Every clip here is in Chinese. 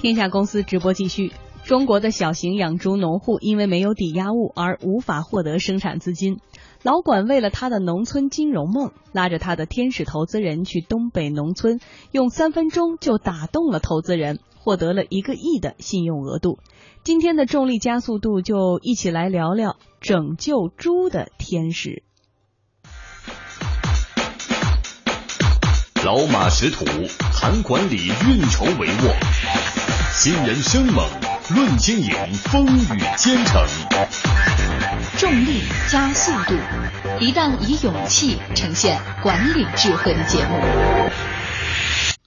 天下公司直播继续。中国的小型养猪农户因为没有抵押物而无法获得生产资金，老管为了他的农村金融梦，拉着他的天使投资人去东北农村，用三分钟就打动了投资人，获得了一个亿的信用额度。今天的重力加速度就一起来聊聊拯救猪的天使。老马识途，谈管理，运筹帷幄；新人生猛，论经营，风雨兼程。重力加速度，一档以勇气呈现管理智慧的节目。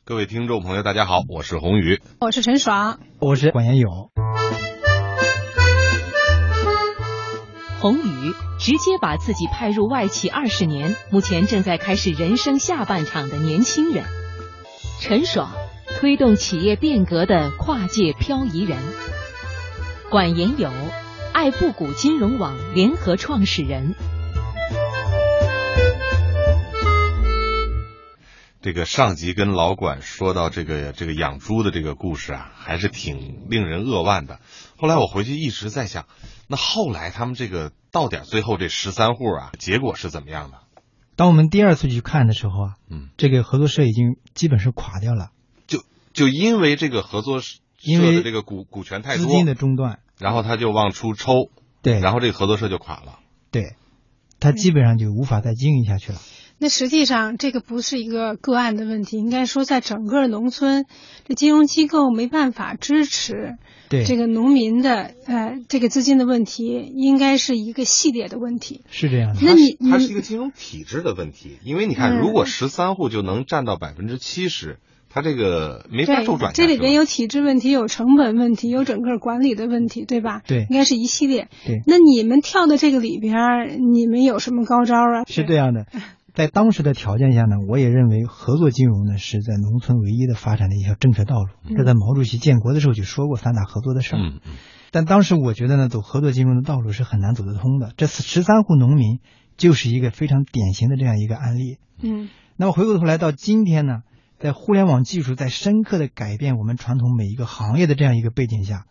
各位听众朋友，大家好，我是宏宇，我是陈爽，我是管延勇。宏宇直接把自己派入外企二十年，目前正在开始人生下半场的年轻人。陈爽，推动企业变革的跨界漂移人。管延友，爱布谷金融网联合创始人。这个上级跟老管说到这个这个养猪的这个故事啊，还是挺令人扼腕的。后来我回去一直在想，那后来他们这个到点最后这十三户啊，结果是怎么样的？当我们第二次去看的时候啊，嗯，这个合作社已经基本是垮掉了，就就因为这个合作社因为的这个股股权太多，资金的中断，然后他就往出抽，对，然后这个合作社就垮了，对，他基本上就无法再经营下去了。那实际上这个不是一个个案的问题，应该说在整个农村，这金融机构没办法支持对这个农民的呃这个资金的问题，应该是一个系列的问题。是这样的。那你你它是一个金融体制的问题，因为你看，嗯如果十三户就能占到百分之七十，它这个没法周，转这里边有体制问题，有成本问题，有整个管理的问题，对吧？对应该是一系列。对那你们跳到这个里边，你们有什么高招啊？是这样的，在当时的条件下呢，我也认为合作金融呢是在农村唯一的发展的一条正确道路。这在毛主席建国的时候就说过三大合作的事儿。嗯嗯但当时我觉得呢，走合作金融的道路是很难走得通的。这十三户农民就是一个非常典型的这样一个案例。嗯那么回过头来到今天呢，在互联网技术在深刻的改变我们传统每一个行业的这样一个背景下，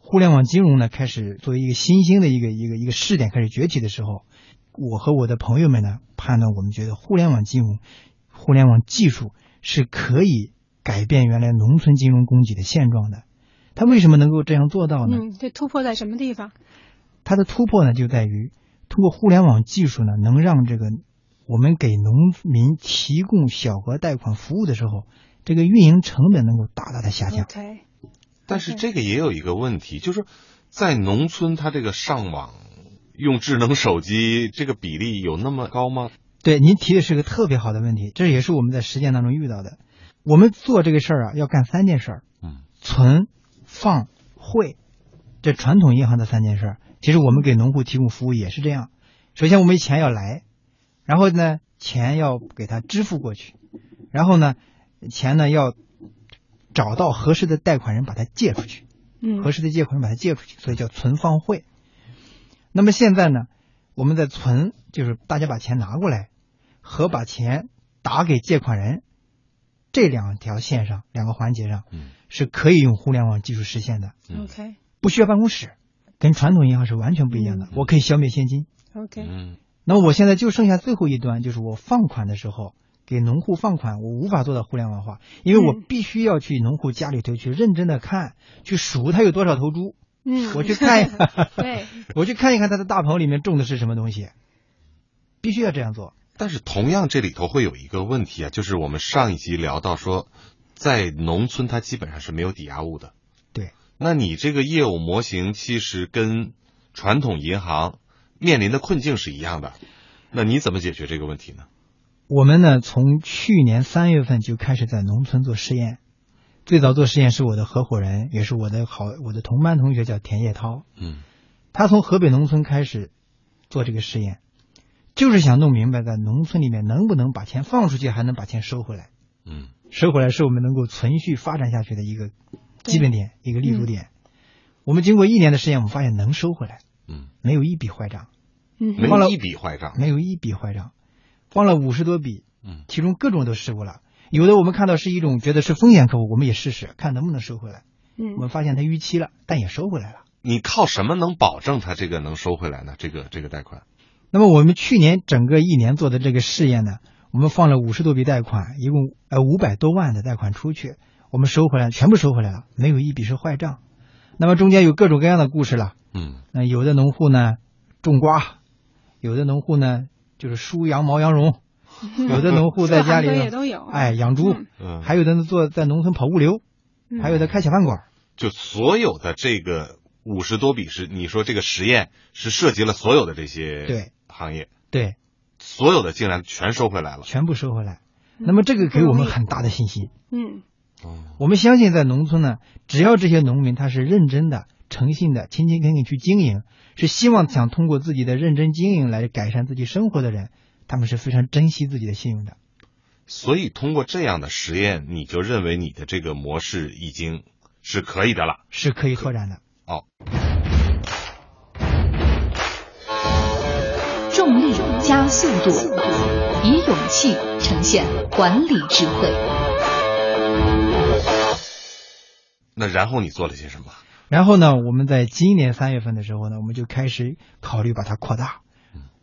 互联网金融呢开始作为一个新兴的一个一个一个试点开始崛起的时候，我和我的朋友们呢判断，我们觉得互联网金融、互联网技术是可以改变原来农村金融供给的现状的。它为什么能够这样做到呢？嗯，这突破在什么地方？它的突破呢，就在于通过互联网技术呢，能让这个我们给农民提供小额贷款服务的时候，这个运营成本能够大大的下降。但是这个也有一个问题，就是在农村，它这个上网用智能手机这个比例有那么高吗？对，您提的是个特别好的问题，这也是我们在实践当中遇到的。我们做这个事儿啊，要干三件事儿：嗯，存、放、汇，这传统银行的三件事儿。其实我们给农户提供服务也是这样。首先，我们钱要来，然后呢，钱要给他支付过去，然后呢，钱呢要找到合适的贷款人把它借出去。嗯合适的借款人把它借出去，所以叫存放汇。那么现在呢，我们在存，就是大家把钱拿过来，和把钱打给借款人这两条线上，两个环节上嗯是可以用互联网技术实现的，嗯 OK 不需要办公室，跟传统银行是完全不一样的。嗯我可以消灭现金。OK，嗯那我现在就剩下最后一端，就是我放款的时候。给农户放款，我无法做到互联网化，因为我嗯必须要去农户家里头去认真的看，去数他有多少头猪，嗯，我去看一看，对，我去看一看他的大棚里面种的是什么东西，必须要这样做。但是同样这里头会有一个问题啊，就是我们上一集聊到说，在农村它基本上是没有抵押物的。对，那你这个业务模型其实跟传统银行面临的困境是一样的，那你怎么解决这个问题呢？我们呢，从去年三月份就开始在农村做试验。最早做实验是我的合伙人，也是我的好我的同班同学，叫田叶涛。嗯他从河北农村开始做这个实验，就是想弄明白在农村里面能不能把钱放出去，还能把钱收回来。嗯收回来是我们能够存续发展下去的一个基本点，一个立足点。我们经过一年的实验，我们发现能收回来，嗯，没有一笔坏账，嗯没有一笔坏账。没有一笔坏账，放了五十多笔，嗯其中各种都失误了。有的我们看到是一种觉得是风险客户，我们也试试看能不能收回来。嗯我们发现他逾期了，但也收回来了。你靠什么能保证他这个能收回来呢？这个这个贷款，那么我们去年整个一年做的这个试验呢，我们放了五十多笔贷款，一共呃五百多万的贷款出去，我们收回来全部收回来了，没有一笔是坏账。那么中间有各种各样的故事了，嗯。那有的农户呢种瓜，有的农户呢就是输羊毛羊绒，有的农户在家里哎养猪，嗯。嗯，还有的呢做在农村跑物流，嗯。还有的开小饭馆。就所有的这个五十多笔是你说这个实验是涉及了所有的这些对。行业，对，所有的竟然全收回来了。全部收回来。那么这个给我们很大的信心。嗯。哦，我们相信在农村呢，只要这些农民他是认真的、诚信的、勤勤恳恳去经营，是希望想通过自己的认真经营来改善自己生活的人，他们是非常珍惜自己的信用的。所以通过这样的实验，你就认为你的这个模式已经是可以的了。是可以拓展的。哦，重力加速度，以勇气呈现管理智慧。那然后你做了些什么？然后呢，我们在今年三月份的时候呢，我们就开始考虑把它扩大。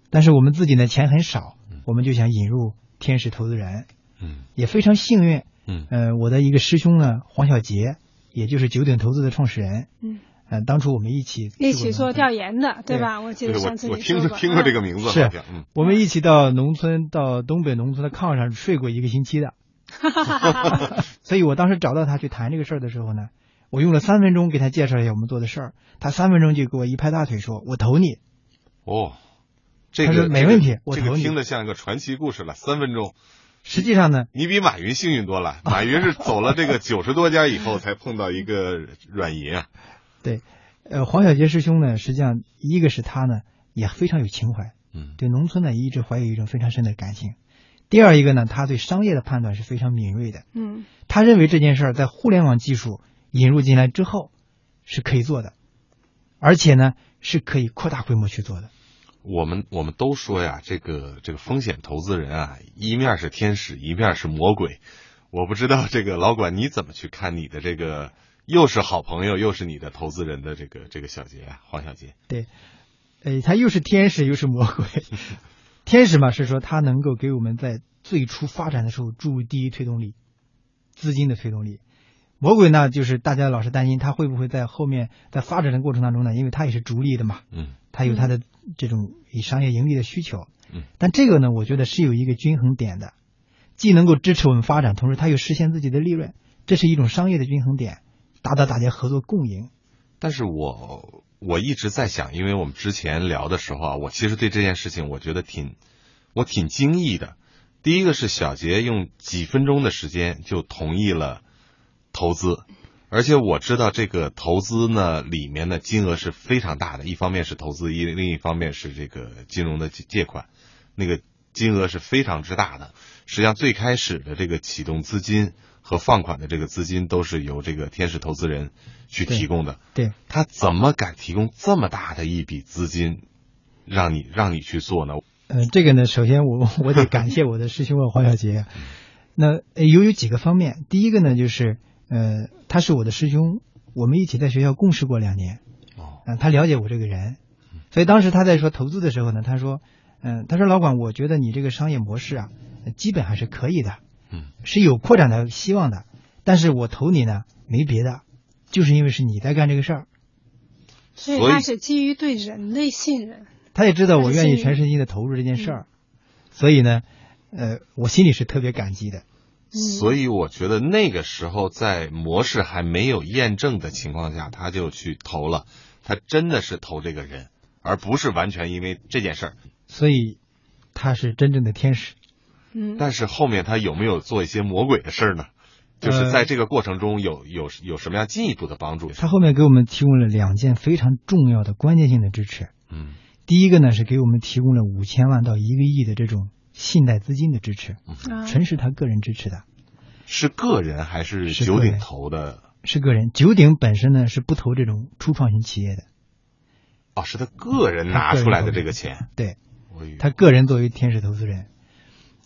但是我们自己呢钱很少，我们就想引入天使投资人，嗯也非常幸运。嗯呃，我的一个师兄呢，黄小杰，也就是九鼎投资的创始人，嗯，呃，当初我们一起一起做调研。的，对吧？我记得上次我听你说过听过这个嗯名字，是嗯我们一起到农村，到东北农村的炕上睡过一个星期的。所以我当时找到他去谈这个事儿的时候呢，我用了三分钟给他介绍一下我们做的事儿，他三分钟就给我一拍大腿说：“我投你。哦，这个没问题这个这个我投你听着像一个传奇故事了，三分钟。”实际上呢，你比马云幸运多了，马云是走了这个九十多家以后才碰到一个软银啊。对，呃，黄小杰师兄呢，实际上一个是他呢也非常有情怀，嗯对农村呢一直怀有一种非常深的感情。第二一个呢，他对商业的判断是非常敏锐的。嗯他认为这件事儿在互联网技术引入进来之后是可以做的，而且呢是可以扩大规模去做的。我们我们都说呀，这个这个风险投资人啊，一面是天使，一面是魔鬼。我不知道这个老管你怎么去看你的这个又是好朋友又是你的投资人的这个这个小杰啊，黄小杰。呃，他又是天使又是魔鬼。天使嘛是说他能够给我们在最初发展的时候注入第一推动力，资金的推动力。魔鬼呢，就是大家老是担心他会不会在后面在发展的过程当中呢，因为他也是逐利的嘛，嗯他有他的这种以商业盈利的需求。嗯，但这个呢，我觉得是有一个均衡点的，既能够支持我们发展，同时它又实现自己的利润，这是一种商业的均衡点，达到大家合作共赢。但是我我一直在想，因为我们之前聊的时候啊，我其实对这件事情我觉得挺我挺惊异的。第一个是小杰用几分钟的时间就同意了投资，而且我知道这个投资呢里面的金额是非常大的，一方面是投资，一另一方面是这个金融的借借款，那个金额是非常之大的。实际上最开始的这个启动资金和放款的这个资金都是由这个天使投资人去提供的。对，他怎么敢提供这么大的一笔资金，让你让你去做呢？呃，这个呢，首先我 我得感谢我的师兄啊黄小杰。那呃有有几个方面，第一个呢就是呃他是我的师兄，我们一起在学校共事过两年，哦，嗯、他了解我这个人，所以当时他在说投资的时候呢，他说，嗯、他说老管，我觉得你这个商业模式啊，呃基本还是可以的，嗯，是有扩展的希望的，但是我投你呢没别的，就是因为是你在干这个事儿，所以他是基于对人的信任。他也知道我愿意全身心的投入这件事儿，所以呢，呃，我心里是特别感激的。所以我觉得那个时候在模式还没有验证的情况下，他就去投了，他真的是投这个人，而不是完全因为这件事儿。所以他是真正的天使。嗯，但是后面他有没有做一些魔鬼的事儿呢？就是在这个过程中有有有什么样进一步的帮助？他后面给我们提供了两件非常重要的关键性的支持。嗯第一个呢是给我们提供了五千万到一个亿的这种信贷资金的支持，啊纯是他个人支持的，是个人还是九鼎投的？是个人。九鼎本身呢是不投这种初创型企业的，哦，是他个人拿出来的这个钱。对。他个人作为天使投资人。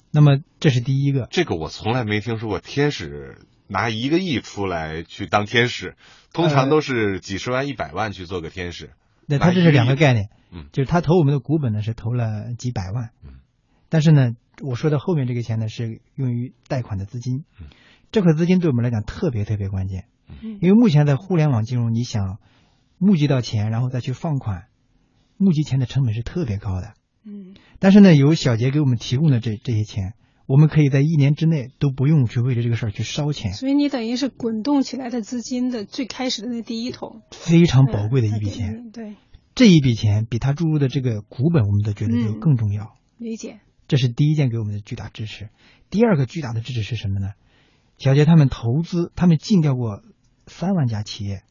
那么这是第一个，这个我从来没听说过天使拿一个亿出来去当天使，通常都是几十万、一百万去做个天使。对，他这是两个概念，嗯，就是他投我们的股本呢是投了几百万，嗯，但是呢，我说的后面这个钱呢是用于贷款的资金，嗯，这块资金对我们来讲特别特别关键，嗯。因为目前在互联网金融，你想募集到钱，然后再去放款，募集钱的成本是特别高的，嗯。但是呢，有小杰给我们提供的这这些钱，我们可以在一年之内都不用去为了这个事儿去烧钱，所以你等于是滚动起来的资金的最开始的那第一桶，非常宝贵的一嗯笔钱。，对，这一笔钱比他注入的这个股本，我们都觉得就嗯。更重要。理解。这是第一件给我们的巨大支持。第二个巨大的支持是什么呢？小杰他们投资，他们尽调过三万家企业，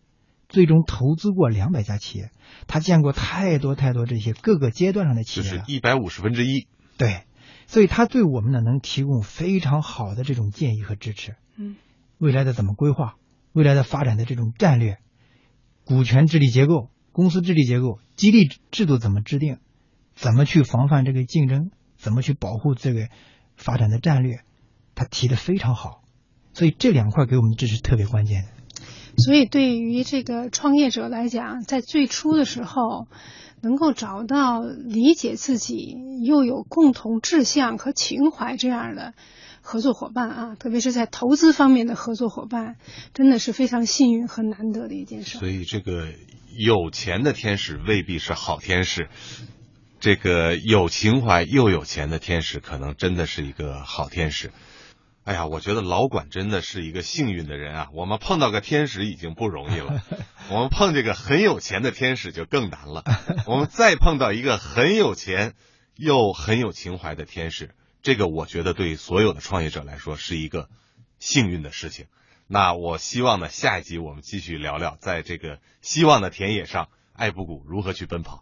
最终投资过两百家企业，他见过太多太多这些各个阶段上的企业了。是一百五十分之一。对，所以他对我们呢能提供非常好的这种建议和支持。嗯，未来的怎么规划，未来的发展的这种战略，股权治理结构、公司治理结构、激励制度怎么制定，怎么去防范这个竞争，怎么去保护这个发展的战略，他提的非常好。所以这两块给我们的支持特别关键。所以对于这个创业者来讲，在最初的时候，能够找到理解自己又有共同志向和情怀这样的合作伙伴啊，特别是在投资方面的合作伙伴，真的是非常幸运和难得的一件事。所以这个有钱的天使未必是好天使，这个有情怀又有钱的天使可能真的是一个好天使。哎呀，我觉得老管真的是一个幸运的人啊！我们碰到个天使已经不容易了，我们碰这个很有钱的天使就更难了。我们再碰到一个很有钱又很有情怀的天使，这个我觉得对所有的创业者来说是一个幸运的事情。那我希望呢，下一集我们继续聊聊，在这个希望的田野上，爱布谷如何去奔跑。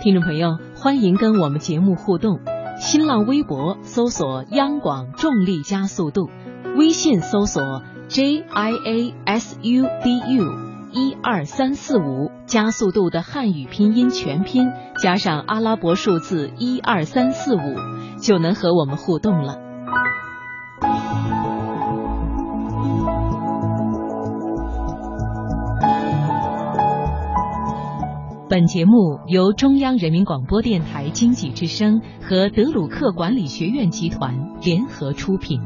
听众朋友，欢迎跟我们节目互动。新浪微博搜索“央广重力加速度”，微信搜索 “j i a s u d u”，一二三四五加速度的汉语拼音全拼加上阿拉伯数字一二三四五，就能和我们互动了。本节目由中央人民广播电台经济之声和德鲁克管理学院集团联合出品。